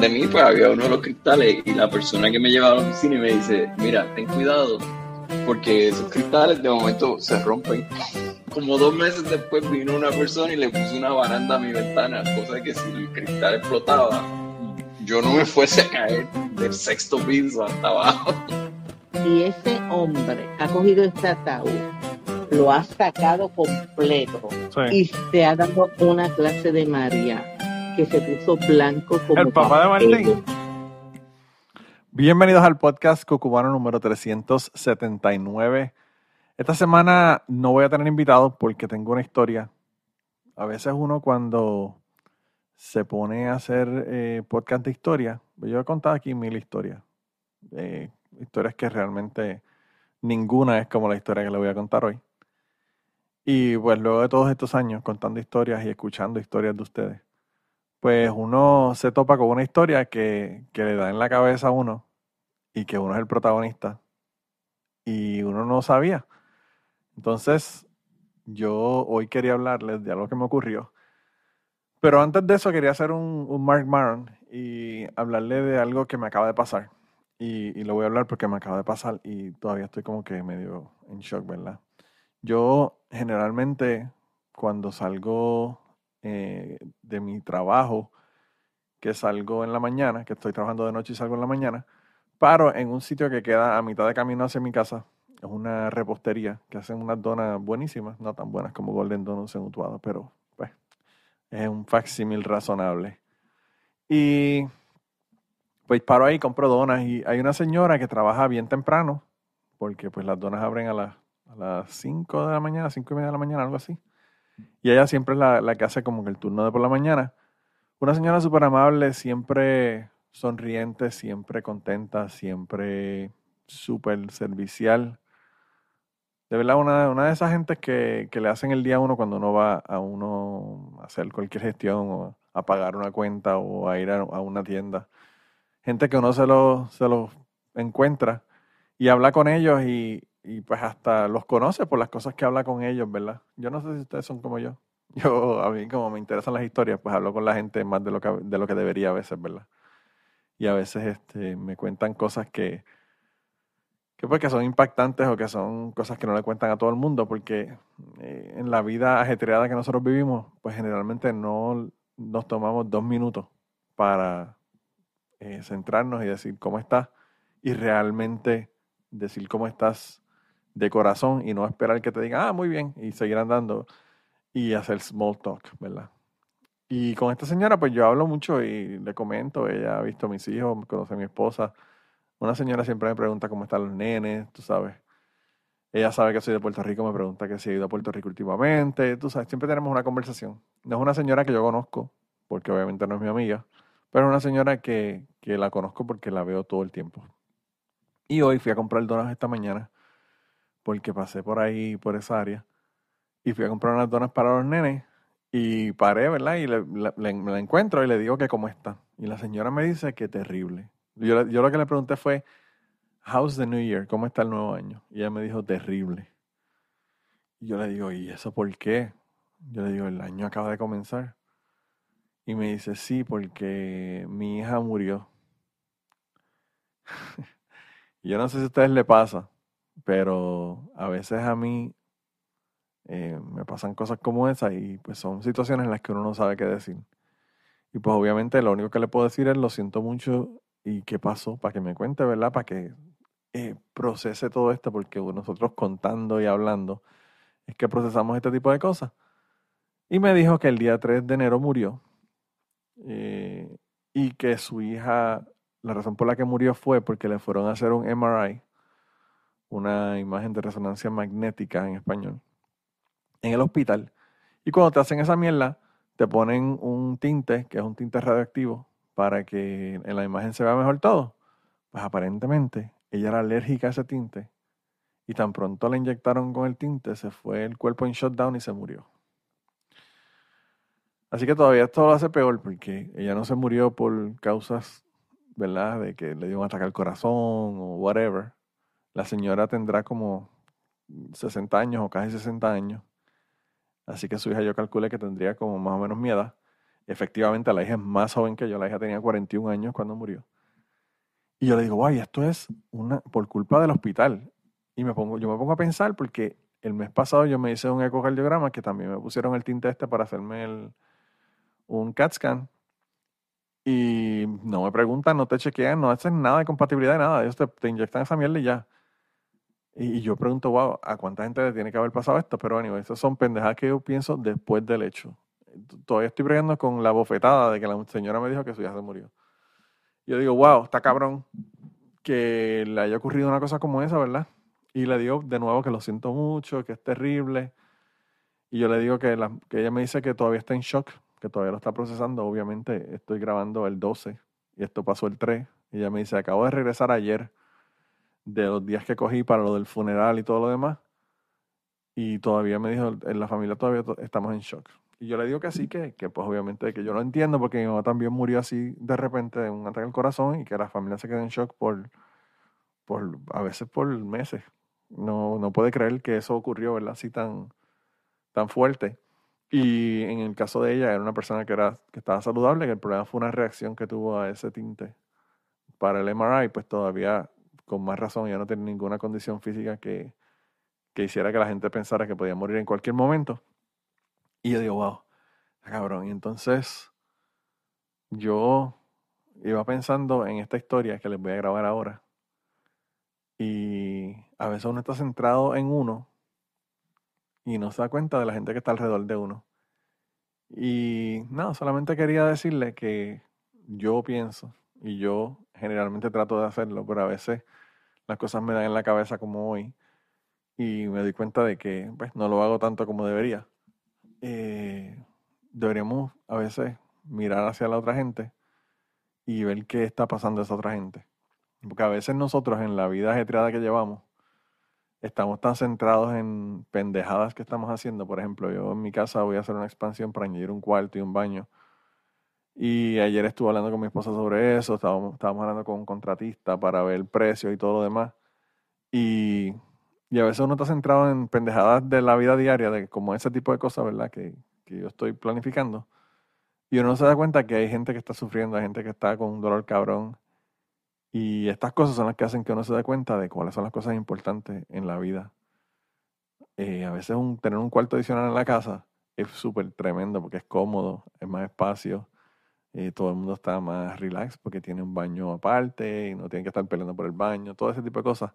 de mí pues había uno de los cristales y la persona que me llevaba a la oficina y me dice, mira, ten cuidado, porque esos cristales de momento se rompen. Como dos meses después vino una persona y le puso una baranda a mi ventana, cosa que si el cristal explotaba, yo no me fuese a caer del sexto piso hasta abajo. Y ese hombre ha cogido este ataúd, lo ha sacado completo Sí. y se ha dado una clase de María que se puso blanco como El papá de. Martín. Bienvenidos al podcast Cucubano número 379. Esta semana no voy a tener invitados porque tengo una historia. A veces uno cuando se pone a hacer eh, podcast de historia, yo he contado aquí mil historias. Eh, historias que realmente ninguna es como la historia que le voy a contar hoy. Y pues luego de todos estos años contando historias y escuchando historias de ustedes, pues uno se topa con una historia que, que le da en la cabeza a uno y que uno es el protagonista y uno no sabía. Entonces, yo hoy quería hablarles de algo que me ocurrió. Pero antes de eso quería hacer un, Mark Maron y hablarle de algo que me acaba de pasar. Y, y lo voy a hablar porque me acaba de pasar y todavía estoy como que medio en shock, ¿verdad? Yo generalmente cuando salgo eh, de mi trabajo, que salgo en la mañana, que estoy trabajando de noche y salgo en la mañana, paro en un sitio que queda a mitad de camino hacia mi casa. Es una repostería que hacen unas donas buenísimas, no tan buenas como Golden Donuts en Utuado, pero pues es un facsímil razonable. Y pues paro ahí, compro donas y hay una señora que trabaja bien temprano, porque pues las donas abren a las, a las 5 de la mañana, 5 y media de la mañana, algo así. Y ella siempre es la, la que hace como que el turno de por la mañana. Una señora súper amable, siempre sonriente, siempre contenta, siempre súper servicial. De verdad, una, una de esas gentes que, que le hacen el día a uno cuando uno va a uno a hacer cualquier gestión o a pagar una cuenta o a ir a, una tienda. Gente que uno se lo, se los encuentra y habla con ellos y, y pues hasta los conoce por las cosas que habla con ellos, ¿verdad? Yo no sé si ustedes son como yo. Yo, a mí como me interesan las historias, pues hablo con la gente más de lo que, de lo que debería a veces, ¿verdad? Y a veces este, me cuentan cosas que, que, pues, que son impactantes o que son cosas que no le cuentan a todo el mundo, porque eh, en la vida ajetreada que nosotros vivimos, pues generalmente no nos tomamos dos minutos para eh, centrarnos y decir cómo estás y realmente decir cómo estás de corazón y no esperar que te digan, ah, muy bien, y seguir andando y hacer small talk, ¿verdad? Y con esta señora, pues yo hablo mucho y le comento, ella ha visto a mis hijos, conoce a mi esposa. Una señora siempre me pregunta cómo están los nenes, tú sabes. Ella sabe que soy de Puerto Rico, me pregunta que si he ido a Puerto Rico últimamente, tú sabes, siempre tenemos una conversación. No es una señora que yo conozco, porque obviamente no es mi amiga, pero es una señora que, que la conozco porque la veo todo el tiempo. Y hoy fui a comprar donas esta mañana, porque pasé por ahí, por esa área, y fui a comprar unas donas para los nenes, y paré, ¿verdad? Y le, me la encuentro y le digo que cómo está. Y la señora me dice que terrible. Yo, yo lo que le pregunté fue, How's the New Year? ¿Cómo está el nuevo año? Y ella me dijo, terrible. Y yo le digo, ¿y eso por qué? Yo le digo, el año acaba de comenzar. Y me dice, sí, porque mi hija murió. Y yo no sé si a ustedes le pasa, pero a veces a mí eh, me pasan cosas como esas y pues son situaciones en las que uno no sabe qué decir. Y pues obviamente lo único que le puedo decir es lo siento mucho y qué pasó, para que me cuente, ¿verdad? Para que eh, procese todo esto, porque nosotros contando y hablando es que procesamos este tipo de cosas. Y me dijo que el día 3 de enero murió eh, y que su hija, la razón por la que murió fue porque le fueron a hacer un MRI, una imagen de resonancia magnética en español, en el hospital. Y cuando te hacen esa mierda, te ponen un tinte, que es un tinte radioactivo, para que en la imagen se vea mejor todo. Pues aparentemente ella era alérgica a ese tinte y tan pronto la inyectaron con el tinte, se fue el cuerpo en shutdown y se murió. Así que todavía esto lo hace peor porque ella no se murió por causas, ¿verdad? De que le dio un ataque al corazón o whatever. La señora tendrá como 60 años o casi 60 años. Así que su hija yo calculé que tendría como más o menos mi edad. Efectivamente, la hija es más joven que yo. La hija tenía 41 años cuando murió. Y yo le digo, guay, esto es una por culpa del hospital. Y me pongo, yo me pongo a pensar porque el mes pasado yo me hice un ecocardiograma que también me pusieron el tinte este para hacerme el, un CAT scan. Y no me preguntan, no te chequean, no hacen nada de compatibilidad nada. Ellos te, te inyectan esa mierda y ya. Y, yo pregunto, wow, ¿a cuánta gente le tiene que haber pasado esto? Pero bueno, esas son pendejadas que yo pienso después del hecho. Todavía estoy bregando con la bofetada de que la señora me dijo que su hija se murió. Yo digo, wow, está cabrón que le haya ocurrido una cosa como esa, ¿verdad? Y le digo de nuevo que lo siento mucho, que es terrible. Y yo le digo que, que ella me dice que todavía está en shock, que todavía lo está procesando. Obviamente estoy grabando el 12 y esto pasó el 3. Y ella me dice, acabo de regresar ayer de los días que cogí para lo del funeral y todo lo demás. Y todavía me dijo, en la familia todavía estamos en shock. Y yo le digo que sí, que, que pues obviamente que yo lo entiendo porque mi mamá también murió así de repente de un ataque al corazón y que la familia se quedó en shock por, por a veces por meses. No, no puede creer que eso ocurrió, ¿verdad? Así tan, tan fuerte. Y en el caso de ella, era una persona que, era, que estaba saludable, que el problema fue una reacción que tuvo a ese tinte para el MRI, pues todavía con más razón ya no tiene ninguna condición física que, que hiciera que la gente pensara que podía morir en cualquier momento. Y yo digo, wow, cabrón. Y entonces yo iba pensando en esta historia que les voy a grabar ahora. Y a veces uno está centrado en uno y no se da cuenta de la gente que está alrededor de uno. Y no, solamente quería decirle que yo pienso, y yo generalmente trato de hacerlo, pero a veces las cosas me dan en la cabeza como hoy y me doy cuenta de que pues, no lo hago tanto como debería. Eh, deberíamos a veces mirar hacia la otra gente y ver qué está pasando a esa otra gente. Porque a veces nosotros en la vida ajetreada que llevamos estamos tan centrados en pendejadas que estamos haciendo. Por ejemplo, yo en mi casa voy a hacer una expansión para añadir un cuarto y un baño y ayer estuve hablando con mi esposa sobre eso, estábamos, hablando con un contratista para ver el precio y todo lo demás. Y, a veces uno está centrado en pendejadas de la vida diaria, de como ese tipo de cosas, ¿verdad? Que, que yo estoy planificando. Y uno se da cuenta que hay gente que está sufriendo, hay gente que está con un dolor cabrón. Y estas cosas son las que hacen que uno se dé cuenta de cuáles son las cosas importantes en la vida. Eh, a veces tener un cuarto adicional en la casa es súper tremendo porque es cómodo, es más espacio eh, todo el mundo está más relax porque tiene un baño aparte y no tiene que estar peleando por el baño, todo ese tipo de cosas.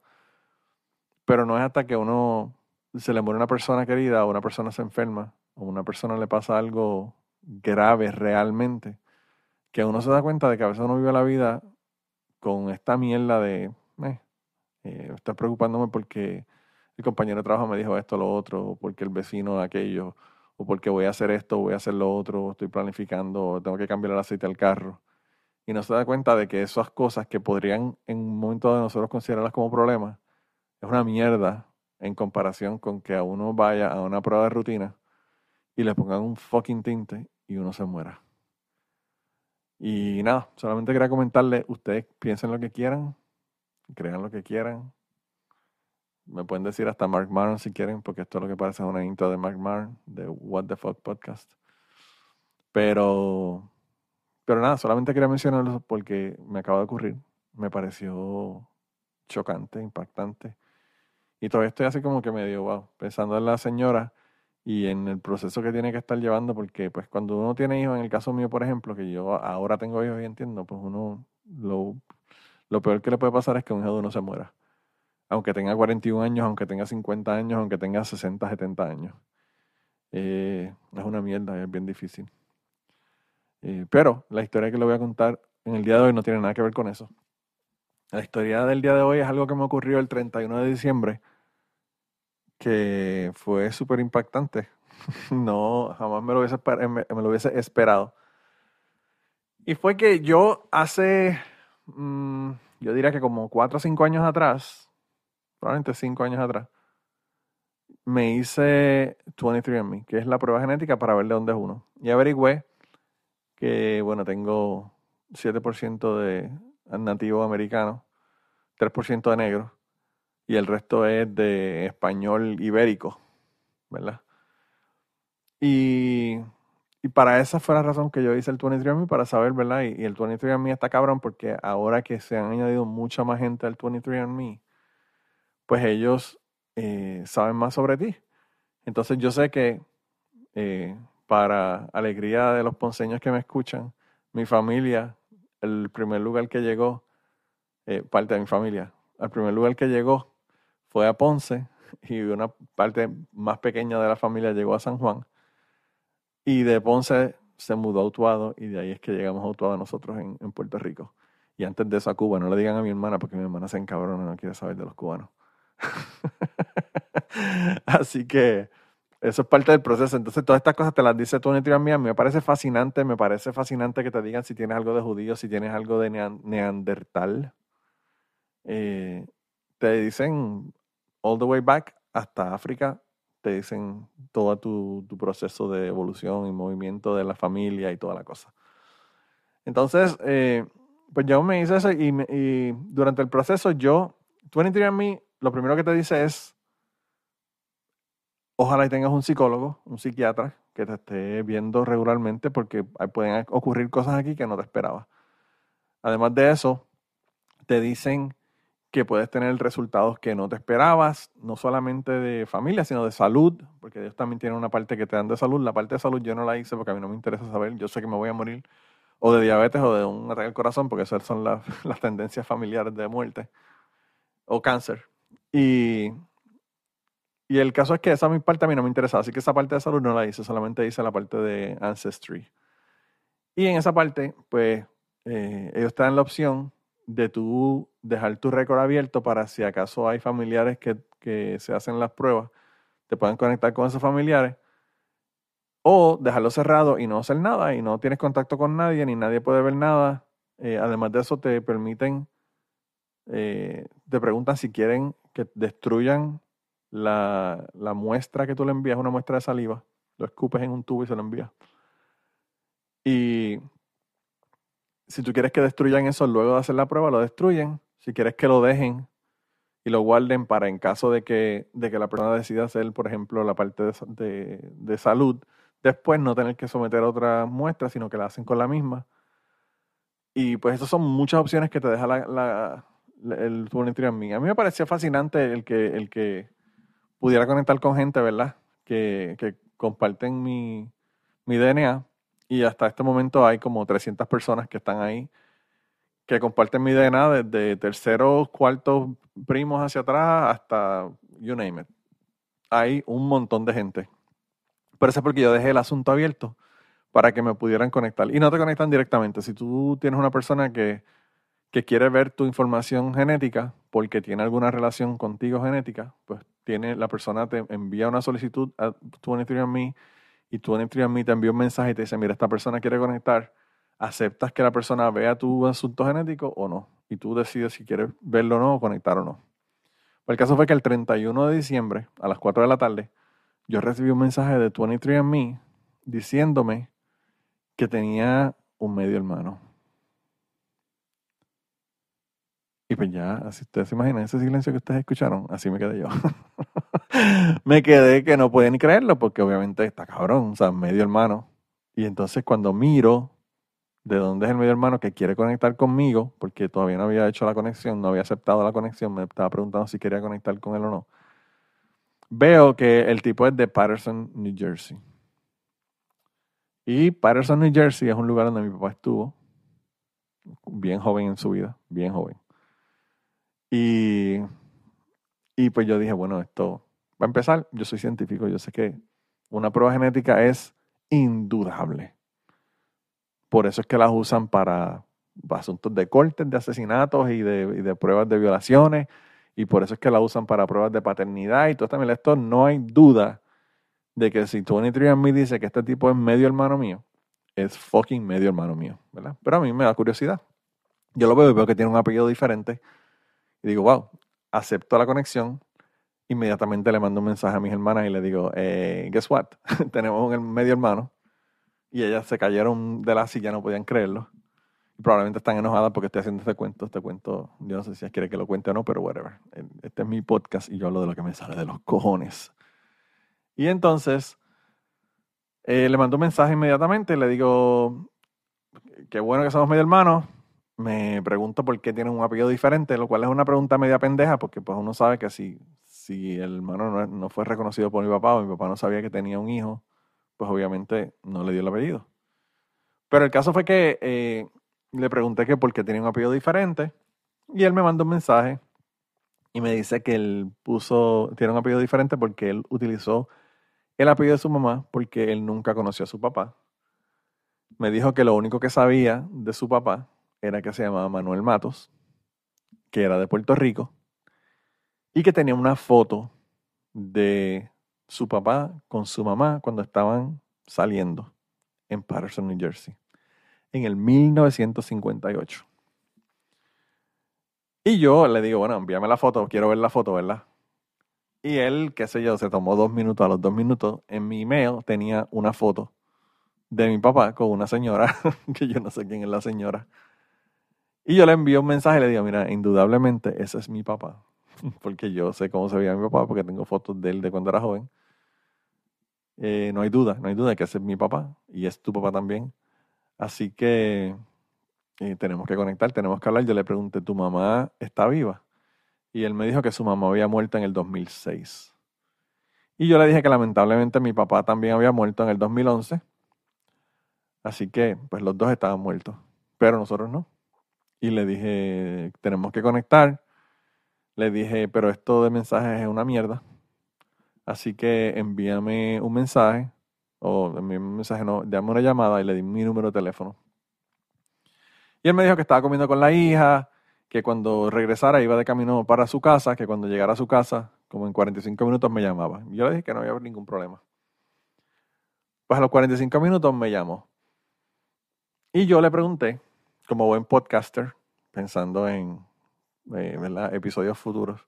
Pero no es hasta que uno se le muere una persona querida o una persona se enferma o una persona le pasa algo grave realmente que uno se da cuenta de que a veces uno vive la vida con esta mierda de eh, eh, estoy preocupándome porque el compañero de trabajo me dijo esto, lo otro, o porque el vecino aquello, o porque voy a hacer esto, voy a hacer lo otro, estoy planificando, tengo que cambiar el aceite al carro. Y no se da cuenta de que esas cosas que podrían en un momento de nosotros considerarlas como problemas, es una mierda en comparación con que a uno vaya a una prueba de rutina y le pongan un fucking tinte y uno se muera. Y nada, solamente quería comentarle, ustedes piensen lo que quieran, crean lo que quieran, me pueden decir hasta Mark Maron si quieren, porque esto es lo que parece una intro de Mark Maron, de What the Fuck Podcast. Pero, pero nada, solamente quería mencionarlo porque me acaba de ocurrir. Me pareció chocante, impactante. Y todavía estoy así como que medio, wow, pensando en la señora y en el proceso que tiene que estar llevando, porque pues cuando uno tiene hijos, en el caso mío, por ejemplo, que yo ahora tengo hijos y entiendo, pues uno, lo, lo peor que le puede pasar es que un hijo de uno se muera aunque tenga 41 años, aunque tenga 50 años, aunque tenga 60, 70 años. Eh, es una mierda, es bien difícil. Eh, pero la historia que le voy a contar en el día de hoy no tiene nada que ver con eso. La historia del día de hoy es algo que me ocurrió el 31 de diciembre, que fue súper impactante. no, jamás me lo, hubiese, esperado. Y fue que yo hace, mm, yo diría que como 4 o 5 años atrás, probablemente cinco años atrás, me hice 23andMe, que es la prueba genética para ver de dónde es uno. Y averigüé que, bueno, tengo 7% de nativo americano, 3% de negro, y el resto es de español ibérico, ¿verdad? Y, y para esa fue la razón que yo hice el 23andMe, para saber, ¿verdad? Y, y el 23andMe está cabrón porque ahora que se han añadido mucha más gente al 23andMe, pues ellos eh, saben más sobre ti. Entonces yo sé que eh, para alegría de los ponceños que me escuchan, mi familia, el primer lugar que llegó, eh, parte de mi familia, el primer lugar que llegó fue a Ponce y una parte más pequeña de la familia llegó a San Juan. Y de Ponce se mudó a Utuado y de ahí es que llegamos a Utuado nosotros en, en Puerto Rico. Y antes de eso a Cuba, no le digan a mi hermana porque mi hermana se encabrona, no quiere saber de los cubanos. Así que eso es parte del proceso. Entonces, todas estas cosas te las dice Tony Trian A mí me parece fascinante, me parece fascinante que te digan si tienes algo de judío, si tienes algo de neandertal. Eh, te dicen all the way back hasta África, te dicen todo tu, tu, proceso de evolución y movimiento de la familia y toda la cosa. Entonces, eh, pues yo me hice eso y, y durante el proceso yo, 23andMe lo primero que te dice es, ojalá y tengas un psicólogo, un psiquiatra que te esté viendo regularmente porque pueden ocurrir cosas aquí que no te esperabas. Además de eso, te dicen que puedes tener resultados que no te esperabas, no solamente de familia, sino de salud, porque ellos también tienen una parte que te dan de salud. La parte de salud yo no la hice porque a mí no me interesa saber, yo sé que me voy a morir o de diabetes o de un ataque al corazón, porque esas son las, las tendencias familiares de muerte, o cáncer. Y, y el caso es que esa parte a mí no me interesaba, así que esa parte de salud no la hice, solamente hice la parte de Ancestry. Y en esa parte, pues, eh, ellos te dan la opción de tú dejar tu récord abierto para si acaso hay familiares que, que se hacen las pruebas, te pueden conectar con esos familiares, o dejarlo cerrado y no hacer nada, y no tienes contacto con nadie, ni nadie puede ver nada. Eh, además de eso, te permiten, eh, te preguntan si quieren que destruyan la, muestra que tú le envías, una muestra de saliva, lo escupes en un tubo y se lo envías. Y si tú quieres que destruyan eso luego de hacer la prueba, lo destruyen. Si quieres que lo dejen y lo guarden para en caso de que, de que la persona decida hacer, por ejemplo, la parte de, salud, después no tener que someter otra muestra, sino que la hacen con la misma. Y pues esas son muchas opciones que te deja la, el a mí. A mí me parecía fascinante el que, el que pudiera conectar con gente, ¿verdad? Que, que comparten mi, mi DNA. Y hasta este momento hay como 300 personas que están ahí que comparten mi DNA desde terceros, cuartos primos hacia atrás hasta you name it. Hay un montón de gente. Pero eso es porque yo dejé el asunto abierto para que me pudieran conectar. Y no te conectan directamente. Si tú tienes una persona que que quiere ver tu información genética porque tiene alguna relación contigo genética, pues tiene la persona te envía una solicitud a 23andMe y 23andMe te envía un mensaje y te dice, mira, esta persona quiere conectar, aceptas que la persona vea tu asunto genético o no, y tú decides si quieres verlo o no, o conectar o no. El caso fue que el 31 de diciembre, a las 4 de la tarde, yo recibí un mensaje de 23andMe diciéndome que tenía un medio hermano. Y pues ya, así ustedes se imaginan ese silencio que ustedes escucharon, así me quedé yo. me quedé que no pueden ni creerlo porque obviamente está cabrón, o sea, medio hermano. Y entonces cuando miro de dónde es el medio hermano que quiere conectar conmigo, porque todavía no había hecho la conexión, no había aceptado la conexión, me estaba preguntando si quería conectar con él o no. Veo que el tipo es de Patterson, New Jersey. Y Patterson, New Jersey es un lugar donde mi papá estuvo, bien joven en su vida, bien joven. Y, y pues yo dije, bueno, esto va a empezar. Yo soy científico, yo sé que una prueba genética es indudable. Por eso es que las usan para, asuntos de cortes, de asesinatos y de, pruebas de violaciones. Y por eso es que la usan para pruebas de paternidad y todo también esto. No hay duda de que si 23andMe dice que este tipo es medio hermano mío, es fucking medio hermano mío, ¿verdad? Pero a mí me da curiosidad. Yo lo veo y veo que tiene un apellido diferente y digo, wow, acepto la conexión. inmediatamente le mando un mensaje a mis hermanas y le digo, eh, guess what? Tenemos un medio hermano. Y ellas se cayeron de la silla, no podían creerlo. Y probablemente están enojadas porque estoy haciendo este cuento. Este cuento, yo no sé si quiere que lo cuente o no, pero whatever. Este es mi podcast y yo hablo de lo que me sale de los cojones. Y entonces, eh, le mando un mensaje inmediatamente, le digo, qué bueno que somos medio hermanos. Me pregunto por qué tienen un apellido diferente, lo cual es una pregunta media pendeja, porque pues uno sabe que si, si el hermano no, fue reconocido por mi papá o mi papá no sabía que tenía un hijo, pues obviamente no le dio el apellido. Pero el caso fue que eh, le pregunté por qué tenía un apellido diferente y él me mandó un mensaje y me dice que él puso, tiene un apellido diferente porque él utilizó el apellido de su mamá porque él nunca conoció a su papá. Me dijo que lo único que sabía de su papá era que se llamaba Manuel Matos, que era de Puerto Rico, y que tenía una foto de su papá con su mamá cuando estaban saliendo en Patterson, New Jersey, en el 1958. Y yo le digo, bueno, envíame la foto, quiero ver la foto, ¿verdad? Y él, qué sé yo, se tomó dos minutos. A los dos minutos, en mi email tenía una foto de mi papá con una señora, que yo no sé quién es la señora. Y yo le envío un mensaje y le digo, mira, indudablemente ese es mi papá. Porque yo sé cómo se veía mi papá, porque tengo fotos de él de cuando era joven. Eh, no hay duda, no hay duda de que ese es mi papá y es tu papá también. Así que eh, tenemos que conectar, tenemos que hablar. Yo le pregunté, ¿tu mamá está viva? y él me dijo que su mamá había muerto en el 2006. Y yo le dije que lamentablemente mi papá también había muerto en el 2011. Así que, pues los dos estaban muertos, pero nosotros no. Y le dije, tenemos que conectar. Le dije, pero esto de mensajes es una mierda. Así que envíame un mensaje, o envíame un mensaje, no, dame una llamada y le di mi número de teléfono. Y él me dijo que estaba comiendo con la hija, que cuando regresara iba de camino para su casa, que cuando llegara a su casa, como en 45 minutos me llamaba. Yo le dije que no había ningún problema. Pues a los 45 minutos me llamó. Y yo le pregunté, como buen podcaster, pensando en eh, episodios futuros,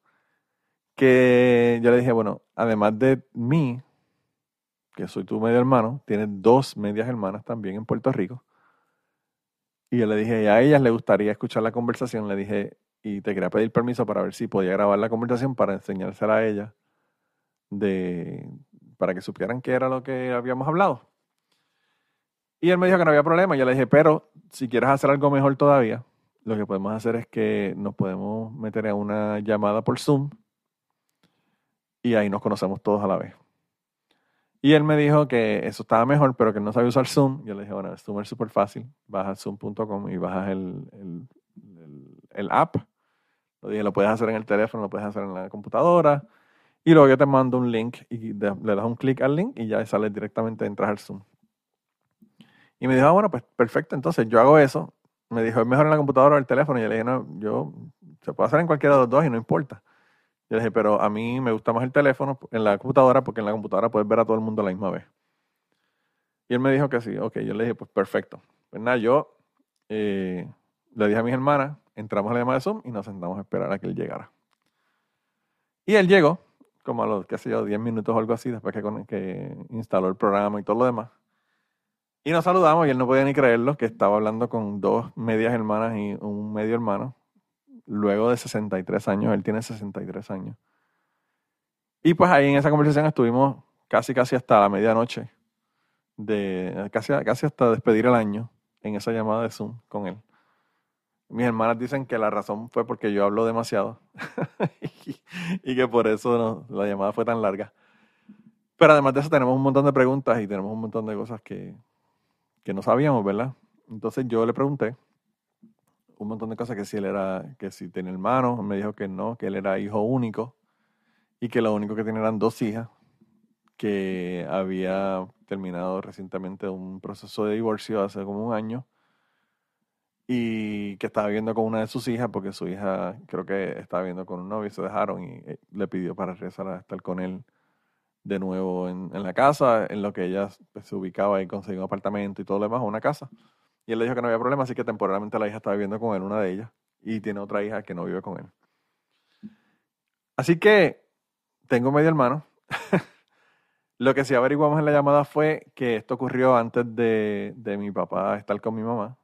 que yo le dije, bueno, además de mí, que soy tu medio hermano, tienes dos medias hermanas también en Puerto Rico. Y yo le dije, a ellas le gustaría escuchar la conversación. Le dije, y te quería pedir permiso para ver si podía grabar la conversación para enseñársela a ella, de, para que supieran qué era lo que habíamos hablado. Y él me dijo que no había problema. Yo le dije, pero si quieres hacer algo mejor todavía, lo que podemos hacer es que nos podemos meter en una llamada por Zoom y ahí nos conocemos todos a la vez. Y él me dijo que eso estaba mejor, pero que no sabía usar Zoom. Yo le dije, bueno, Zoom es súper fácil. Bajas zoom.com y bajas el, el, app. Lo dije, lo puedes hacer en el teléfono, lo puedes hacer en la computadora. Y luego yo te mando un link y le das un clic al link y ya sale directamente, entras al Zoom. Y me dijo, ah, bueno, pues perfecto, entonces yo hago eso. Me dijo, es mejor en la computadora o el teléfono. Y yo le dije, no, yo, se puede hacer en cualquiera de los dos y no importa. Yo le dije, pero a mí me gusta más el teléfono en la computadora porque en la computadora puedes ver a todo el mundo a la misma vez. Y él me dijo que sí. Ok, yo le dije, pues perfecto. Pues nada, yo eh, le dije a mis hermanas, entramos a la llamada de Zoom y nos sentamos a esperar a que él llegara. Y él llegó, como a los, qué sé yo, 10 minutos o algo así, después que, que instaló el programa y todo lo demás. Y nos saludamos y él no podía ni creerlo, que estaba hablando con dos medias hermanas y un medio hermano luego de 63 años, él tiene 63 años. Y pues ahí en esa conversación estuvimos casi casi hasta la medianoche, de, casi, casi hasta despedir el año en esa llamada de Zoom con él. Mis hermanas dicen que la razón fue porque yo hablo demasiado y, que por eso la llamada fue tan larga. Pero además de eso tenemos un montón de preguntas y tenemos un montón de cosas que, que no sabíamos, ¿verdad? Entonces yo le pregunté un montón de cosas que si él era, que si tenía hermanos, me dijo que no, que él era hijo único y que lo único que tenía eran dos hijas, que había terminado recientemente un proceso de divorcio hace como un año y que estaba viviendo con una de sus hijas porque su hija creo que estaba viviendo con un novio y se dejaron y eh, le pidió para regresar a estar con él de nuevo en, la casa, en lo que ella pues, se ubicaba y conseguía un apartamento y todo lo demás, una casa. Y él le dijo que no había problema, así que temporalmente la hija está viviendo con él, una de ellas, y tiene otra hija que no vive con él. Así que tengo medio hermano. Lo que sí averiguamos en la llamada fue que esto ocurrió antes de, de mi papá estar con mi mamá.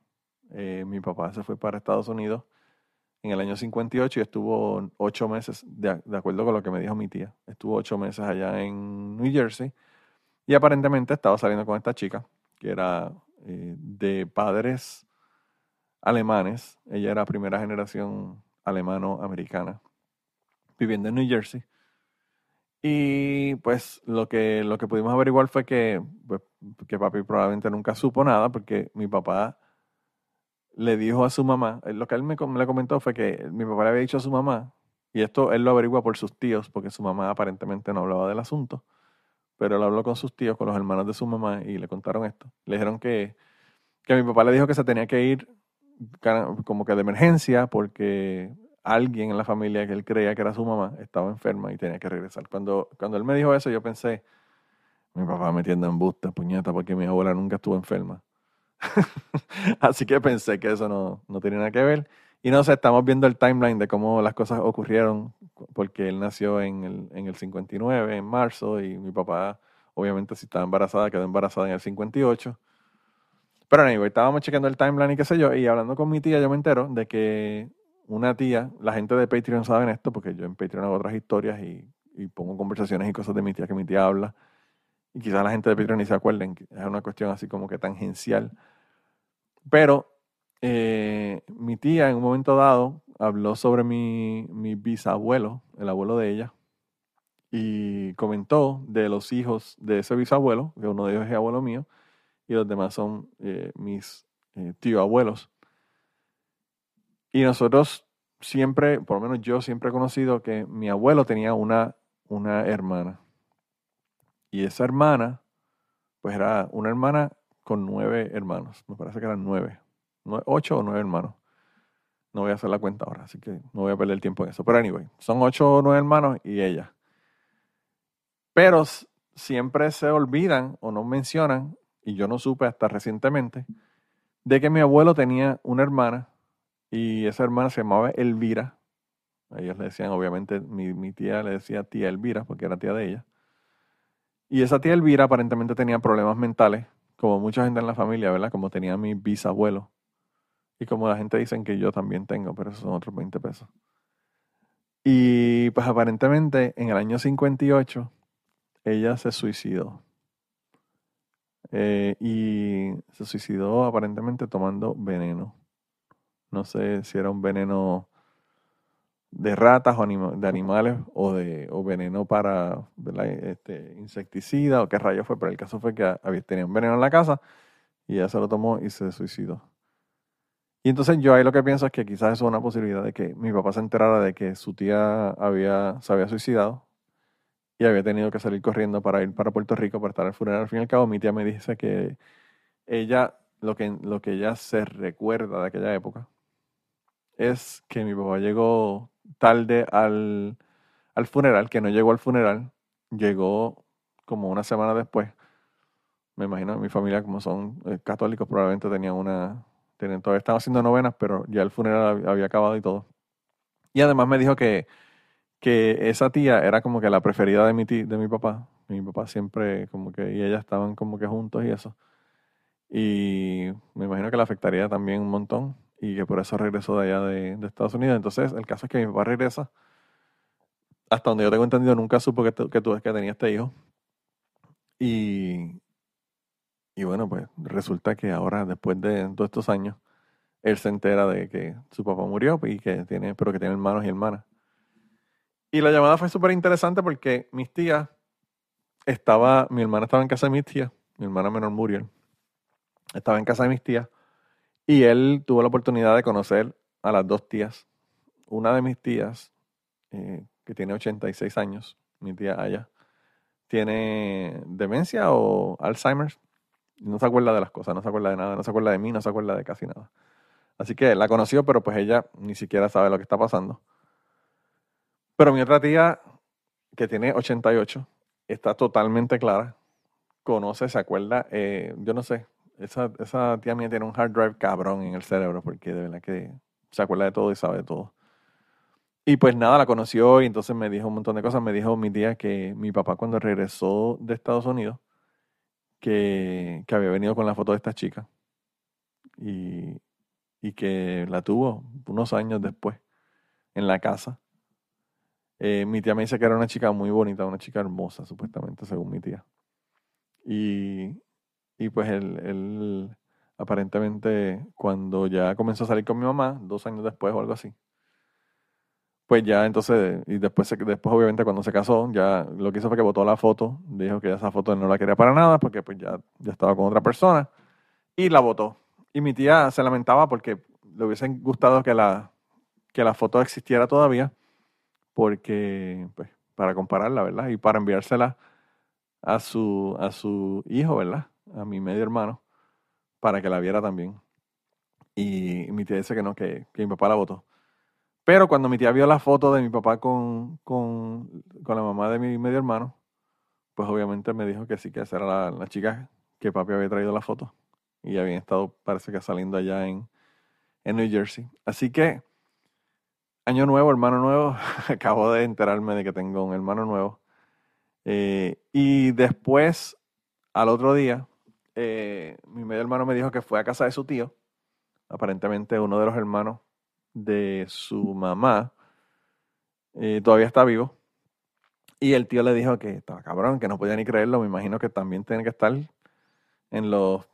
Eh, mi papá se fue para Estados Unidos en el año 58 y estuvo ocho meses, de, acuerdo con lo que me dijo mi tía, estuvo ocho meses allá en New Jersey y aparentemente estaba saliendo con esta chica, que era eh, de padres alemanes. Ella era primera generación alemano-americana, viviendo en New Jersey. Y pues lo que, lo que pudimos averiguar fue que, pues, que papi probablemente nunca supo nada porque mi papá le dijo a su mamá, eh, lo que él me, comentó fue que mi papá le había dicho a su mamá, y esto él lo averigua por sus tíos, porque su mamá aparentemente no hablaba del asunto, pero él habló con sus tíos, con los hermanos de su mamá, y le contaron esto. Le dijeron que, que mi papá le dijo que se tenía que ir como que de emergencia porque alguien en la familia que él creía que era su mamá estaba enferma y tenía que regresar. Cuando, cuando él me dijo eso, yo pensé, mi papá metiendo en busta, puñeta, porque mi abuela nunca estuvo enferma. Así que pensé que eso no, no tenía nada que ver. Y no sé, estamos viendo el timeline de cómo las cosas ocurrieron, porque él nació en el, en el 59, en marzo, y mi papá, obviamente, si estaba embarazada, quedó embarazada en el 58. Pero anyway, estábamos chequeando el timeline y qué sé yo, y hablando con mi tía, yo me entero de que una tía, la gente de Patreon saben esto, porque yo en Patreon hago otras historias y, y pongo conversaciones y cosas de mi tía que mi tía habla, y quizás la gente de Patreon ni se acuerden, es una cuestión así como que tangencial. Pero eh, mi tía en un momento dado habló sobre mi, mi bisabuelo, el abuelo de ella, y comentó de los hijos de ese bisabuelo, que uno de ellos es abuelo mío, y los demás son eh, mis eh, tío abuelos. Y nosotros siempre, por lo menos yo siempre he conocido que mi abuelo tenía una, una hermana. Y esa hermana, pues era una hermana con nueve hermanos. Me parece que eran nueve. Nue- ocho o nueve hermanos. No voy a hacer la cuenta ahora, así que no voy a perder tiempo en eso. Pero anyway, son ocho o nueve hermanos y ella. Pero siempre se olvidan o no mencionan, y yo no supe hasta recientemente, de que mi abuelo tenía una hermana y esa hermana se llamaba Elvira. Ellos le decían, obviamente, mi, mi tía le decía tía Elvira porque era tía de ella. Y esa tía Elvira aparentemente tenía problemas mentales, como mucha gente en la familia, ¿verdad? Como tenía mi bisabuelo. Y como la gente dicen que yo también tengo, pero esos son otros 20 pesos. Y pues aparentemente en el año 58 ella se suicidó. Eh, y se suicidó aparentemente tomando veneno. No sé si era un veneno de ratas o de animales o de o veneno para este insecticida o qué rayo fue, pero el caso fue que había, tenía un veneno en la casa y ella se lo tomó y se suicidó. Y entonces yo ahí lo que pienso es que quizás eso es una posibilidad de que mi papá se enterara de que su tía había, se había suicidado y había tenido que salir corriendo para ir para Puerto Rico para estar al funeral. Al fin y al cabo, mi tía me dice que ella, lo que, lo que ella se recuerda de aquella época es que mi papá llegó tarde al, al funeral, que no llegó al funeral, llegó como una semana después. Me imagino, mi familia, como son eh, católicos, probablemente tenían una, tenían, todavía estaban haciendo novenas, pero ya el funeral hab- había acabado y todo. Y además me dijo que, que esa tía era como que la preferida de mi, ti- de mi papá. Mi papá siempre como que, y ella estaban como que juntos y eso. Y me imagino que le afectaría también un montón y que por eso regresó de allá de, de Estados Unidos. Entonces, el caso es que mi papá regresa. Hasta donde yo tengo entendido, nunca supo que, que, tú- que tenía este hijo. Y, y bueno, pues resulta que ahora, después de todos estos años, él se entera de que su papá murió y que tiene, pero que tiene hermanos y hermanas. Y la llamada fue súper interesante porque mis tías estaba, mi hermana estaba en casa de mis tías, mi hermana menor Muriel, estaba en casa de mis tías y él tuvo la oportunidad de conocer a las dos tías. Una de mis tías, eh, que tiene 86 años, mi tía Aya, tiene demencia o Alzheimer's. No se acuerda de las cosas, no se acuerda de nada, no se acuerda de mí, no se acuerda de casi nada. Así que la conoció, pero pues ella ni siquiera sabe lo que está pasando. Pero mi otra tía, que tiene 88, está totalmente clara, conoce, se acuerda, eh, yo no sé, esa, esa tía mía tiene un hard drive cabrón en el cerebro, porque de verdad que se acuerda de todo y sabe de todo. Y pues nada, la conoció y entonces me dijo un montón de cosas. Me dijo mi tía que mi papá cuando regresó de Estados Unidos, que, que había venido con la foto de esta chica y, y que la tuvo unos años después en la casa. Eh, mi tía me dice que era una chica muy bonita, una chica hermosa, supuestamente, según mi tía. Y, y pues él, él aparentemente cuando ya comenzó a salir con mi mamá, dos años después o algo así, pues ya entonces, y después, después obviamente cuando se casó, ya lo que hizo fue que botó la foto, dijo que esa foto no la quería para nada porque pues ya, ya estaba con otra persona y la votó. Y mi tía se lamentaba porque le hubiesen gustado que la, que la foto existiera todavía, porque, pues, para compararla, ¿verdad? Y para enviársela a su, a su hijo, ¿verdad? A mi medio hermano, para que la viera también. Y mi tía dice que no, que, que mi papá la votó. Pero cuando mi tía vio la foto de mi papá con, con, con, la mamá de mi medio hermano, pues obviamente me dijo que sí, que esa era la, chica que papi había traído la foto. Y habían estado, parece que saliendo allá en, en New Jersey. Así que, año nuevo, hermano nuevo. Acabo de enterarme de que tengo un hermano nuevo. Eh, y después, al otro día, eh, mi medio hermano me dijo que fue a casa de su tío. Aparentemente uno de los hermanos de su mamá eh, todavía está vivo. Y el tío le dijo que estaba cabrón, que no podía ni creerlo. Me imagino que también tiene que estar en los,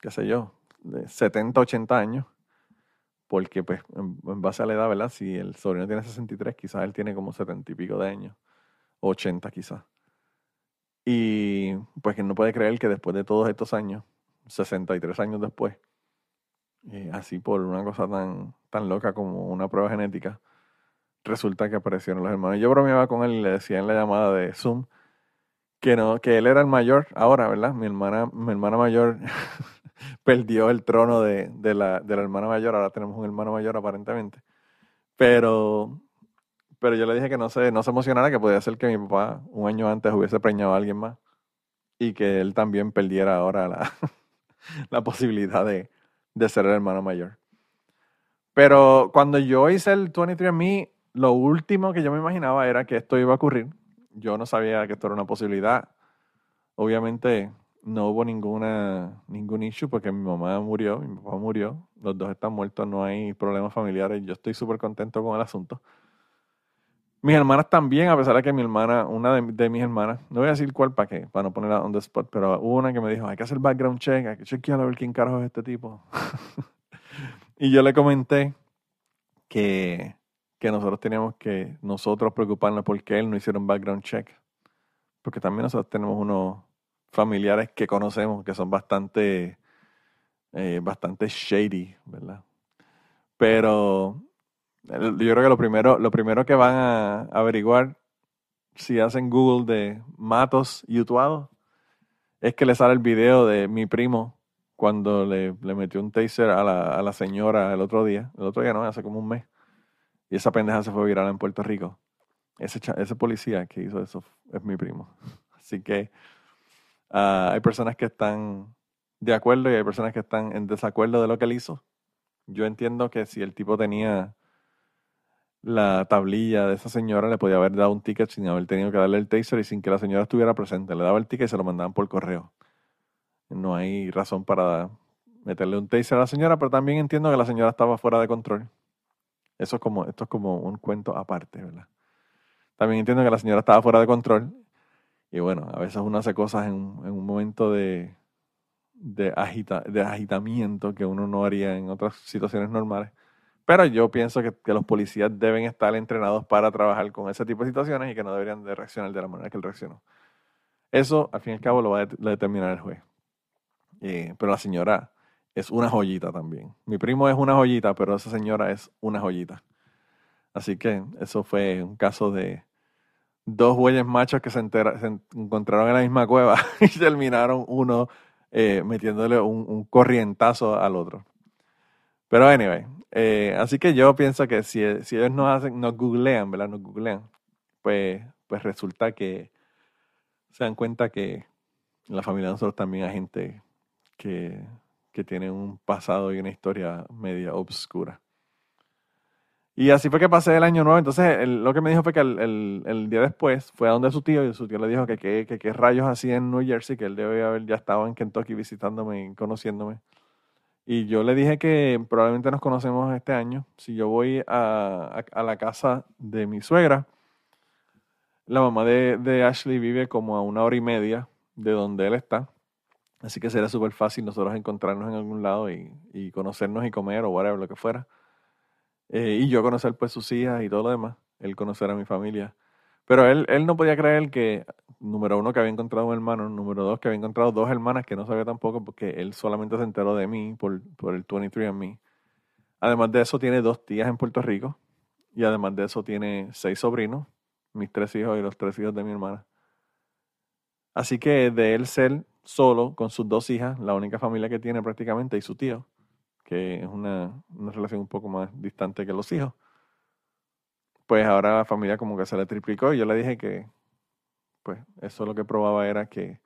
qué sé yo, de 70, 80 años. Porque, pues, en, base a la edad, ¿verdad? Si el sobrino tiene 63, quizás él tiene como 70 y pico de años. 80 quizás. Y pues que no puede creer que después de todos estos años, 63 años después, eh, así por una cosa tan, tan loca como una prueba genética, resulta que aparecieron los hermanos. Yo bromeaba con él y le decía en la llamada de Zoom que no, que él era el mayor ahora, ¿verdad? Mi hermana, mi hermana mayor perdió el trono de, de, la, de la hermana mayor, ahora tenemos un hermano mayor aparentemente. Pero, pero yo le dije que no se, no se emocionara, que podía ser que mi papá un año antes hubiese preñado a alguien más y que él también perdiera ahora la, la posibilidad de, de ser el hermano mayor. Pero cuando yo hice el 23andMe, lo último que yo me imaginaba era que esto iba a ocurrir. Yo no sabía que esto era una posibilidad. Obviamente no hubo ninguna, ningún issue porque mi mamá murió, mi papá murió, los dos están muertos, no hay problemas familiares. Yo estoy súper contento con el asunto. Mis hermanas también, a pesar de que mi hermana, una de, mis hermanas, no voy a decir cuál para qué, para no ponerla on the spot, pero hubo una que me dijo, hay que hacer background check, hay que chequear a ver quién carajo es este tipo. y yo le comenté que, que nosotros teníamos que nosotros preocuparnos porque él no hiciera un background check. Porque también nosotros tenemos unos familiares que conocemos que son bastante, eh, bastante shady, ¿verdad? Pero yo creo que lo primero, lo primero que van a averiguar si hacen Google de Matos y Utuado es que le sale el video de mi primo cuando le, le metió un taser a la, a la, señora el otro día. El otro día no, hace como un mes. Y esa pendeja se fue viral en Puerto Rico. Ese, ese policía que hizo eso es mi primo. Así que uh, hay personas que están de acuerdo y hay personas que están en desacuerdo de lo que él hizo. Yo entiendo que si el tipo tenía la tablilla de esa señora, le podía haber dado un ticket sin haber tenido que darle el taser y sin que la señora estuviera presente. Le daba el ticket y se lo mandaban por correo. No hay razón para meterle un taser a la señora, pero también entiendo que la señora estaba fuera de control. Eso es como, esto es como un cuento aparte, ¿verdad? También entiendo que la señora estaba fuera de control. Y bueno, a veces uno hace cosas en, en un momento de, de, agita, de agitamiento que uno no haría en otras situaciones normales. Pero yo pienso que, los policías deben estar entrenados para trabajar con ese tipo de situaciones y que no deberían de reaccionar de la manera que él reaccionó. Eso, al fin y al cabo, lo va a determinar el juez. Eh, pero la señora es una joyita también. Mi primo es una joyita, pero esa señora es una joyita. Así que eso fue un caso de dos bueyes machos que se encontraron en la misma cueva y terminaron uno eh, metiéndole un, un corrientazo al otro. Pero anyway, eh, así que yo pienso que si, si ellos nos hacen, nos googlean, ¿verdad? Nos googlean, pues, pues resulta que se dan cuenta que en la familia de nosotros también hay gente que, que tiene un pasado y una historia media obscura. Y así fue que pasé el año nuevo. Entonces, lo que me dijo fue que el, el- día después fue a donde su tío y su tío le dijo que qué que, rayos hacía en New Jersey, que él debe haber ya estado en Kentucky visitándome y conociéndome. Y yo le dije que probablemente nos conocemos este año. Si yo voy a, a- la casa de mi suegra, la mamá de, de Ashley vive como a una hora y media de donde él está. Así que sería súper fácil nosotros encontrarnos en algún lado y, y conocernos y comer o whatever, lo que fuera. Eh, y yo conocer pues sus hijas y todo lo demás. Él conocer a mi familia. Pero él, él no podía creer que, número uno, que había encontrado un hermano, número dos, que había encontrado dos hermanas que no sabía tampoco porque él solamente se enteró de mí por, por el 23andMe. Además de eso, tiene dos tías en Puerto Rico y además de eso tiene seis sobrinos, mis tres hijos y los tres hijos de mi hermana. Así que de él ser solo con sus dos hijas, la única familia que tiene prácticamente, y su tío, que es una, una relación un poco más distante que los hijos, pues ahora la familia como que se le triplicó y yo le dije que pues eso lo que probaba era que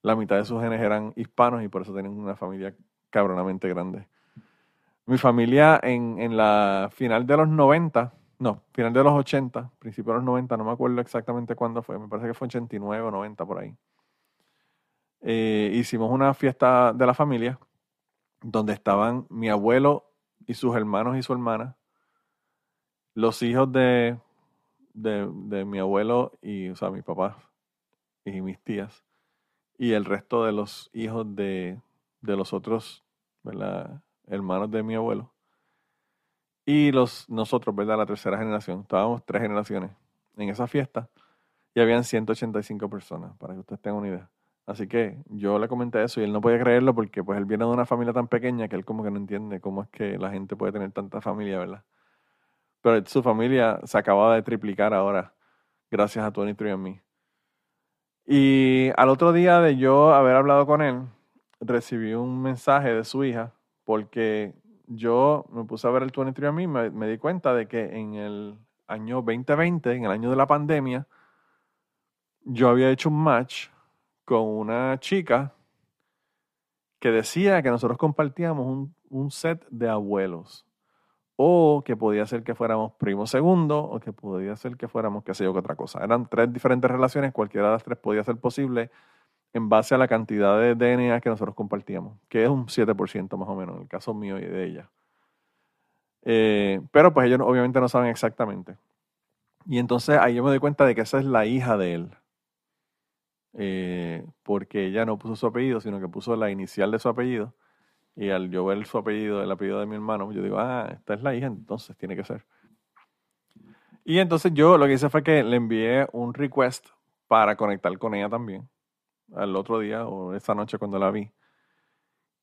la mitad de sus genes eran hispanos y por eso tienen una familia cabronamente grande. Mi familia en, en la final de los 90, no, final de los 80, principio de los 90, no me acuerdo exactamente cuándo fue, me parece que fue 89 o 90 por ahí. Eh, hicimos una fiesta de la familia donde estaban mi abuelo y sus hermanos y su hermana, los hijos de, de, mi abuelo y, o sea, mi papá y mis tías, y el resto de los hijos de, de los otros, hermanos de mi abuelo. Y los, nosotros, ¿verdad? La tercera generación. Estábamos tres generaciones en esa fiesta y habían 185 personas, para que ustedes tengan una idea. Así que yo le comenté eso y él no podía creerlo porque pues él viene de una familia tan pequeña que él como que no entiende cómo es que la gente puede tener tanta familia, ¿verdad? Pero su familia se acababa de triplicar ahora gracias a 23andMe. Y al otro día de yo haber hablado con él, recibí un mensaje de su hija porque yo me puse a ver el 23andMe y me, me di cuenta de que en el año 2020, en el año de la pandemia, yo había hecho un match con una chica que decía que nosotros compartíamos un, un set de abuelos. O que podía ser que fuéramos primo segundo, o que podía ser que fuéramos qué sé yo que otra cosa. Eran tres diferentes relaciones, cualquiera de las tres podía ser posible en base a la cantidad de DNA que nosotros compartíamos, que es un 7% más o menos, en el caso mío y de ella. Eh, pero pues ellos obviamente no saben exactamente. Y entonces ahí yo me doy cuenta de que esa es la hija de él. Eh, porque ella no puso su apellido, sino que puso la inicial de su apellido. Y al yo ver su apellido, el apellido de mi hermano, yo digo, ah, esta es la hija, entonces tiene que ser. Y entonces yo lo que hice fue que le envié un request para conectar con ella también, al otro día o esa noche cuando la vi.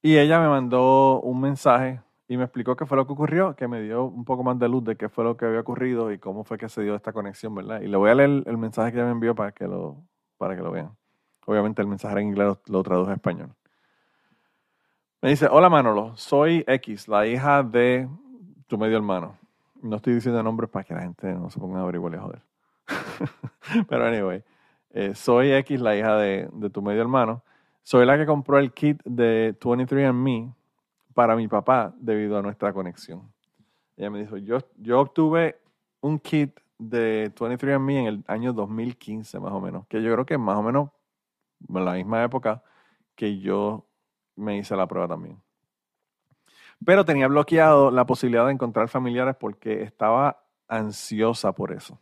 Y ella me mandó un mensaje y me explicó qué fue lo que ocurrió, que me dio un poco más de luz de qué fue lo que había ocurrido y cómo fue que se dio esta conexión, ¿verdad? Y le voy a leer el mensaje que ella me envió para que lo, para que lo vean. Obviamente el mensaje en inglés, lo, lo traduje a español. Me dice, hola Manolo, soy X, la hija de tu medio hermano. No estoy diciendo nombres para que la gente no se ponga a averiguar y joder. Pero anyway, eh, soy X, la hija de, de tu medio hermano. Soy la que compró el kit de 23andMe para mi papá debido a nuestra conexión. Ella me dijo, yo, yo obtuve un kit de 23andMe en el año 2015 más o menos, que yo creo que es más o menos en la misma época que yo me hice la prueba también. Pero tenía bloqueado la posibilidad de encontrar familiares porque estaba ansiosa por eso.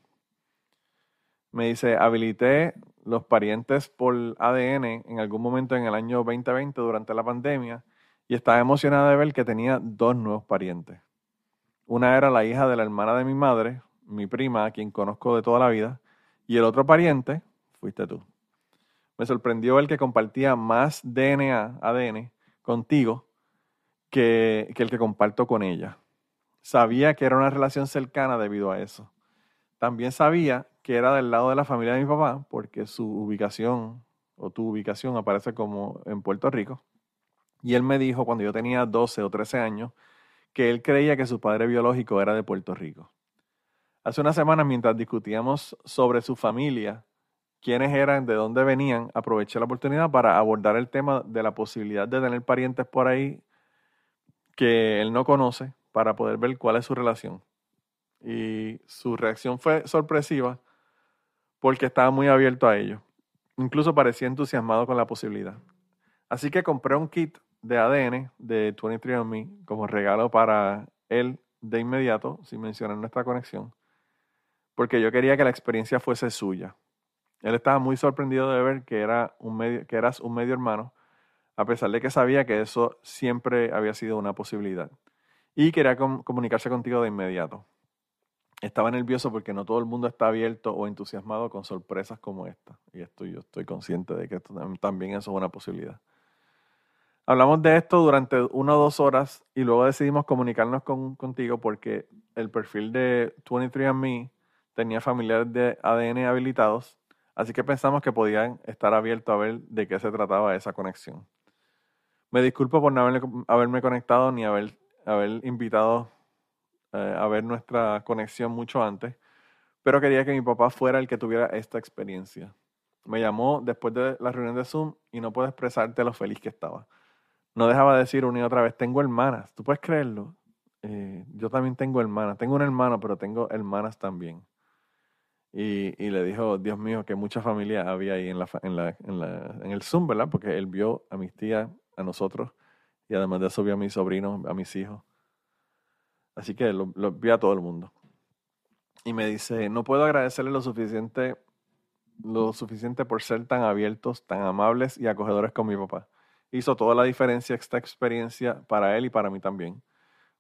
Me dice, habilité los parientes por ADN en algún momento en el año 2020 durante la pandemia y estaba emocionada de ver que tenía dos nuevos parientes. Una era la hija de la hermana de mi madre, mi prima, a quien conozco de toda la vida, y el otro pariente fuiste tú. Me sorprendió el que compartía más DNA, ADN, contigo que, el que comparto con ella. Sabía que era una relación cercana debido a eso. También sabía que era del lado de la familia de mi papá, porque su ubicación o tu ubicación aparece como en Puerto Rico. Y él me dijo cuando yo tenía 12 o 13 años que él creía que su padre biológico era de Puerto Rico. Hace unas semanas, mientras discutíamos sobre su familia, quiénes eran, de dónde venían, aproveché la oportunidad para abordar el tema de la posibilidad de tener parientes por ahí que él no conoce para poder ver cuál es su relación. Y su reacción fue sorpresiva porque estaba muy abierto a ello. Incluso parecía entusiasmado con la posibilidad. Así que compré un kit de ADN de 23andMe como regalo para él de inmediato, sin mencionar nuestra conexión, porque yo quería que la experiencia fuese suya. Él estaba muy sorprendido de ver que, era un medio, que eras un medio hermano, a pesar de que sabía que eso siempre había sido una posibilidad. Y quería comunicarse contigo de inmediato. Estaba nervioso porque no todo el mundo está abierto o entusiasmado con sorpresas como esta. Y esto yo estoy consciente de que también eso es una posibilidad. Hablamos de esto durante una o dos horas y luego decidimos comunicarnos con, contigo porque el perfil de 23andMe tenía familiares de ADN habilitados, así que pensamos que podían estar abiertos a ver de qué se trataba esa conexión. Me disculpo por no haberme conectado ni haber, haber invitado eh, a ver nuestra conexión mucho antes, pero quería que mi papá fuera el que tuviera esta experiencia. Me llamó después de la reunión de Zoom y no puedo expresarte lo feliz que estaba no dejaba de decir una y otra vez, tengo hermanas, ¿tú puedes creerlo? Eh, yo también tengo hermanas, tengo un hermano, pero tengo hermanas también. Y, le dijo, Dios mío, que mucha familia había ahí en, la, en, la, en, la, en el Zoom, ¿verdad? Porque él vio a mis tías, a nosotros, y además de eso vio a mis sobrinos, a mis hijos. Así que lo, lo vi a todo el mundo. Y me dice, no puedo agradecerle lo suficiente, lo suficiente por ser tan abiertos, tan amables y acogedores con mi papá hizo toda la diferencia esta experiencia para él y para mí también.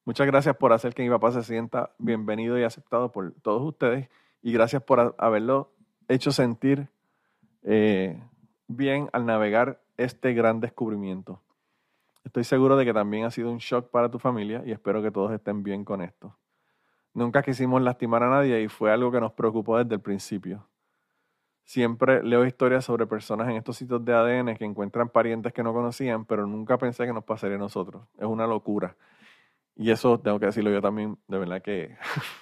Muchas gracias por hacer que mi papá se sienta bienvenido y aceptado por todos ustedes y gracias por haberlo hecho sentir eh, bien al navegar este gran descubrimiento. Estoy seguro de que también ha sido un shock para tu familia y espero que todos estén bien con esto. Nunca quisimos lastimar a nadie y fue algo que nos preocupó desde el principio. Siempre leo historias sobre personas en estos sitios de ADN que encuentran parientes que no conocían, pero nunca pensé que nos pasaría a nosotros. Es una locura. Y eso tengo que decirlo yo también, de verdad que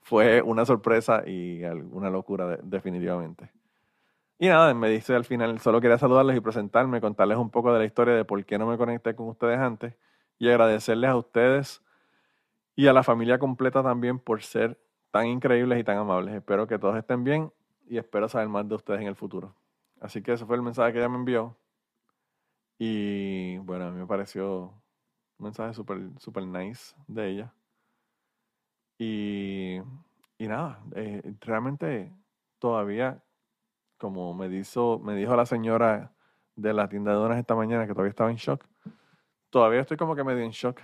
fue una sorpresa y una locura definitivamente. Y nada, me dice al final, solo quería saludarles y presentarme, contarles un poco de la historia de por qué no me conecté con ustedes antes y agradecerles a ustedes y a la familia completa también por ser tan increíbles y tan amables. Espero que todos estén bien y espero saber más de ustedes en el futuro. Así que ese fue el mensaje que ella me envió. Y bueno, a mí me pareció un mensaje súper super nice de ella. Y, y nada, eh, realmente todavía, como me, dijo, me dijo la señora de la tienda de donas esta mañana, que todavía estaba en shock, todavía estoy como que medio en shock.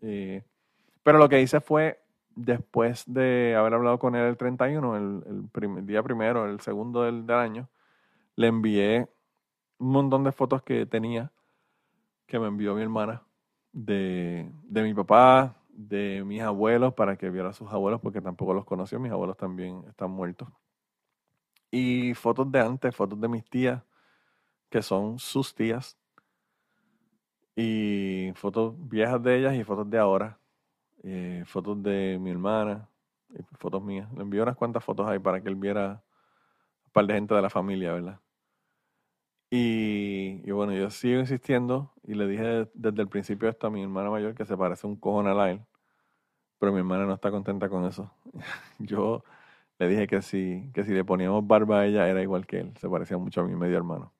pero lo que hice fue después de haber hablado con él el 31, el, el día primero, el segundo del, año, le envié un montón de fotos que tenía, que me envió mi hermana, de, de mi papá, de mis abuelos, para que viera a sus abuelos, porque tampoco los conoció, mis abuelos también están muertos. Y fotos de antes, fotos de mis tías, que son sus tías, y fotos viejas de ellas y fotos de ahora eh, fotos de mi hermana, fotos mías. Le envié unas cuantas fotos ahí para que él viera un par de gente de la familia, ¿verdad? Y, bueno, yo sigo insistiendo y le dije desde el principio esto a mi hermana mayor que se parece un cojón a él, pero mi hermana no está contenta con eso. yo le dije que si, que si le poníamos barba a ella era igual que él, se parecía mucho a mi medio hermano.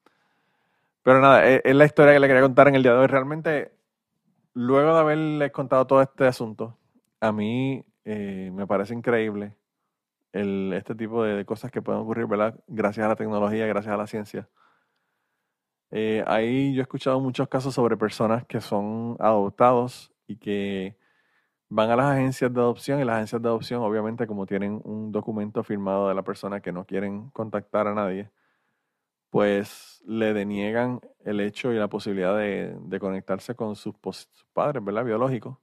Pero nada, es, es la historia que le quería contar en el día de hoy. Realmente luego de haberles contado todo este asunto, a mí eh, me parece increíble el, este tipo de, cosas que pueden ocurrir, ¿verdad? Gracias a la tecnología, gracias a la ciencia. Eh, ahí yo he escuchado muchos casos sobre personas que son adoptados y que van a las agencias de adopción y las agencias de adopción, obviamente, como tienen un documento firmado de la persona que no quieren contactar a nadie, pues le deniegan el hecho y la posibilidad de, conectarse con sus, padres, ¿verdad? Biológicos.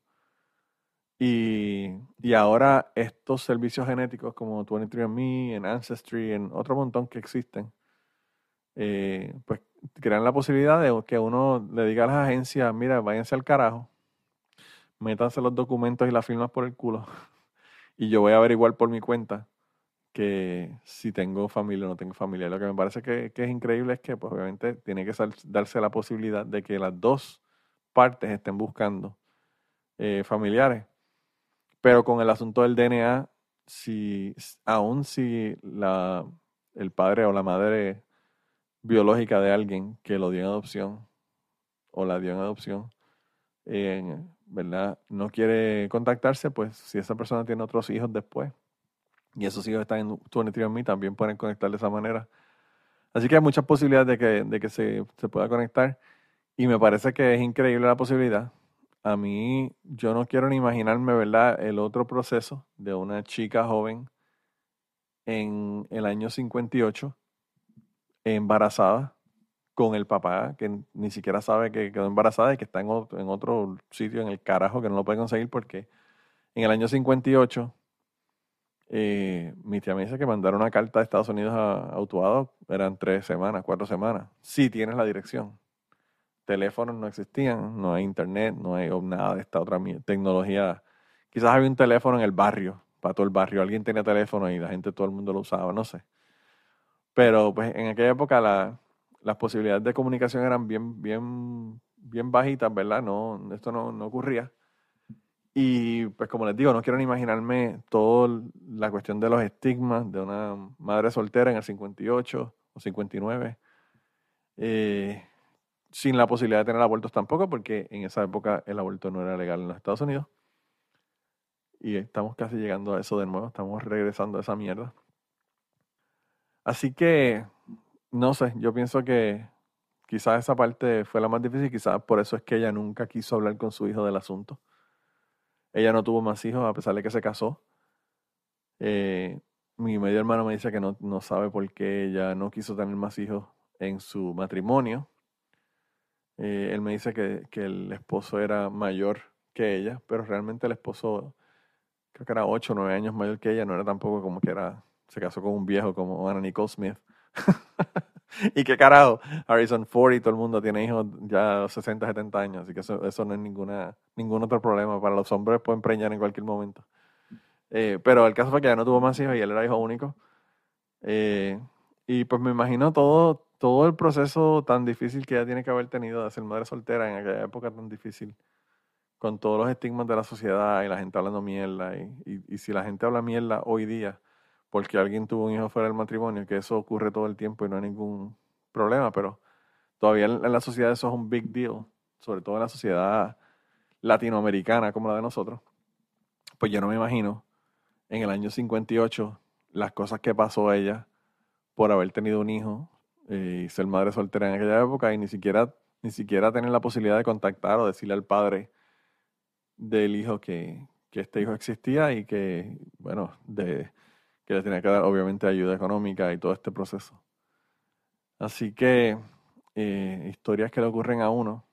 Y, ahora estos servicios genéticos como 23andMe, en Ancestry, en otro montón que existen, eh, pues crean la posibilidad de que uno le diga a las agencias, mira, váyanse al carajo, métanse los documentos y las firmas por el culo, y yo voy a averiguar por mi cuenta que si tengo familia o no tengo familia. Lo que me parece que, es increíble es que, pues, obviamente, tiene que darse la posibilidad de que las dos partes estén buscando eh, familiares. Pero con el asunto del DNA, si, aún si la, el padre o la madre biológica de alguien que lo dio en adopción o la dio en adopción, ¿verdad? No quiere contactarse, pues si esa persona tiene otros hijos después y esos hijos están en 23andMe, también pueden conectar de esa manera. Así que hay muchas posibilidades de que, de que se, se pueda conectar y me parece que es increíble la posibilidad. A mí, yo no quiero ni imaginarme, ¿verdad?, el otro proceso de una chica joven en el año 58, embarazada, con el papá, que ni siquiera sabe que quedó embarazada y que está en otro, en otro sitio en el carajo que no lo puede conseguir porque en el año 58 eh, mi tía me dice que mandaron una carta de Estados Unidos a, a eran tres semanas, cuatro semanas. Si tienes la dirección. Teléfonos no existían, no hay internet, no hay nada de esta otra tecnología. Quizás había un teléfono en el barrio, para todo el barrio. Alguien tenía teléfono y la gente, todo el mundo lo usaba, no sé. Pero pues en aquella época la, las posibilidades de comunicación eran bien, bien, bien bajitas, ¿verdad? No, esto no, no ocurría. Y pues como les digo, no quiero ni imaginarme toda la cuestión de los estigmas de una madre soltera en el 58 o 59, eh, sin la posibilidad de tener abortos tampoco, porque en esa época el aborto no era legal en los Estados Unidos. Y estamos casi llegando a eso de nuevo, estamos regresando a esa mierda. Así que no sé, yo pienso que quizás esa parte fue la más difícil, quizás por eso es que ella nunca quiso hablar con su hijo del asunto. Ella no tuvo más hijos a pesar de que se casó. Eh, mi medio hermano me dice que no, no, sabe por qué ella no quiso tener más hijos en su matrimonio. Eh, él me dice que, que, el esposo era mayor que ella, pero realmente el esposo creo que era 8 o 9 años mayor que ella, no era tampoco como que era, se casó con un viejo como Anna Nicole Smith. y qué carajo, Harrison Ford y todo el mundo tiene hijos ya 60, 70 años, así que eso, eso no es ninguna, ningún otro problema. Para los hombres pueden preñar en cualquier momento. Eh, pero el caso fue que ya no tuvo más hijos y él era hijo único. Eh, y pues me imagino todo, todo el proceso tan difícil que ella tiene que haber tenido de ser madre soltera en aquella época tan difícil, con todos los estigmas de la sociedad y la gente hablando mierda. Y, y, y si la gente habla mierda hoy día, porque alguien tuvo un hijo fuera del matrimonio, que eso ocurre todo el tiempo y no hay ningún problema, pero todavía en, la sociedad eso es un big deal, sobre todo en la sociedad latinoamericana como la de nosotros. Pues yo no me imagino en el año 58 las cosas que pasó ella por haber tenido un hijo eh, y ser madre soltera en aquella época y ni siquiera, ni siquiera tener la posibilidad de contactar o decirle al padre del hijo que, que este hijo existía y que, bueno, de, que le tenía que dar obviamente ayuda económica y todo este proceso. Así que eh, historias que le ocurren a uno,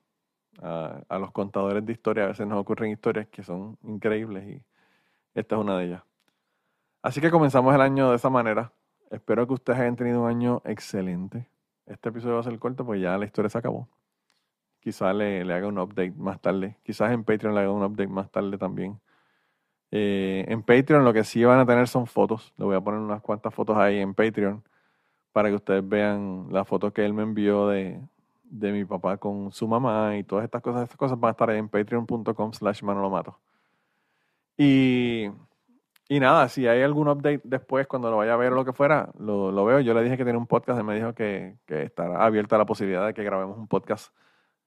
a, los contadores de historias, a veces nos ocurren historias que son increíbles y esta es una de ellas. Así que comenzamos el año de esa manera. Espero que ustedes hayan tenido un año excelente. Este episodio va a ser corto porque ya la historia se acabó. Quizás le, le haga un update más tarde. Quizás en Patreon le haga un update más tarde también eh, en Patreon lo que sí van a tener son fotos. Le voy a poner unas cuantas fotos ahí en Patreon para que ustedes vean las fotos que él me envió de, de mi papá con su mamá y todas estas cosas. Estas cosas van a estar ahí en patreon.com slash manolomato. Y, y nada, si hay algún update después, cuando lo vaya a ver o lo que fuera, lo, lo veo. Yo le dije que tiene un podcast y me dijo que, que estará abierta la posibilidad de que grabemos un podcast.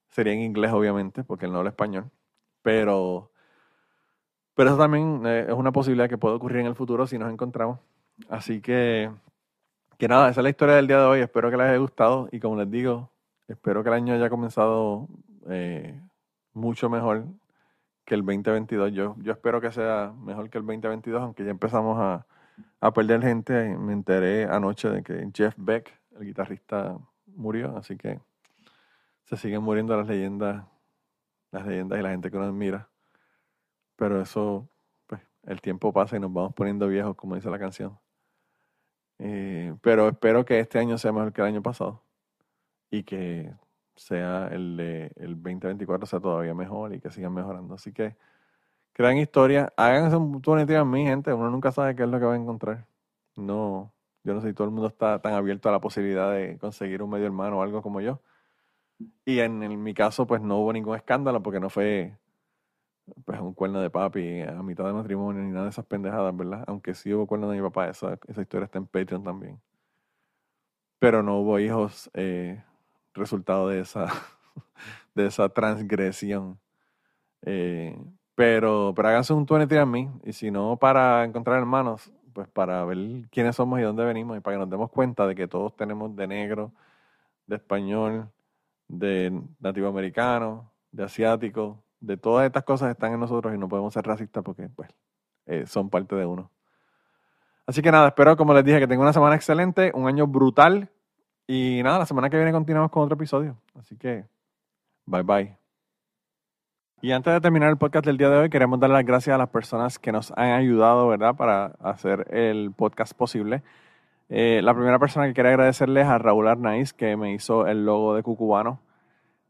Sería en inglés, obviamente, porque él no habla español. Pero pero eso también eh, es una posibilidad que puede ocurrir en el futuro si nos encontramos. Así que, que nada, esa es la historia del día de hoy. Espero que les haya gustado y como les digo, espero que el año haya comenzado eh, mucho mejor que el 2022. Yo, yo espero que sea mejor que el 2022, aunque ya empezamos a, a perder gente. Me enteré anoche de que Jeff Beck, el guitarrista, murió, así que se siguen muriendo las leyendas, las leyendas y la gente que nos admira. Pero eso, pues, el tiempo pasa y nos vamos poniendo viejos, como dice la canción. Eh, pero espero que este año sea mejor que el año pasado y que sea el de el 2024 sea todavía mejor y que sigan mejorando. Así que crean historias, háganse un en mi gente, uno nunca sabe qué es lo que va a encontrar. No, yo no sé si todo el mundo está tan abierto a la posibilidad de conseguir un medio hermano o algo como yo. Y en mi caso, pues no hubo ningún escándalo porque no fue pues un cuerno de papi a mitad de matrimonio ni nada de esas pendejadas, ¿verdad? Aunque sí hubo cuerno de mi papá, esa, esa historia está en Patreon también. Pero no hubo hijos eh, resultado de esa, de esa transgresión. Eh, pero, pero háganse un 23 a mí, y si no para encontrar hermanos, pues para ver quiénes somos y dónde venimos, y para que nos demos cuenta de que todos tenemos de negro, de español, de nativo americano, de asiático, de todas estas cosas están en nosotros y no podemos ser racistas porque pues eh, son parte de uno. Así que nada, espero, como les dije, que tengan una semana excelente, un año brutal. Y nada, la semana que viene continuamos con otro episodio. Así que, bye bye. Y antes de terminar el podcast del día de hoy, queremos dar las gracias a las personas que nos han ayudado, ¿verdad?, para hacer el podcast posible. Eh, la primera persona que quiero agradecerles es a Raúl Arnaiz, que me hizo el logo de Cucubano.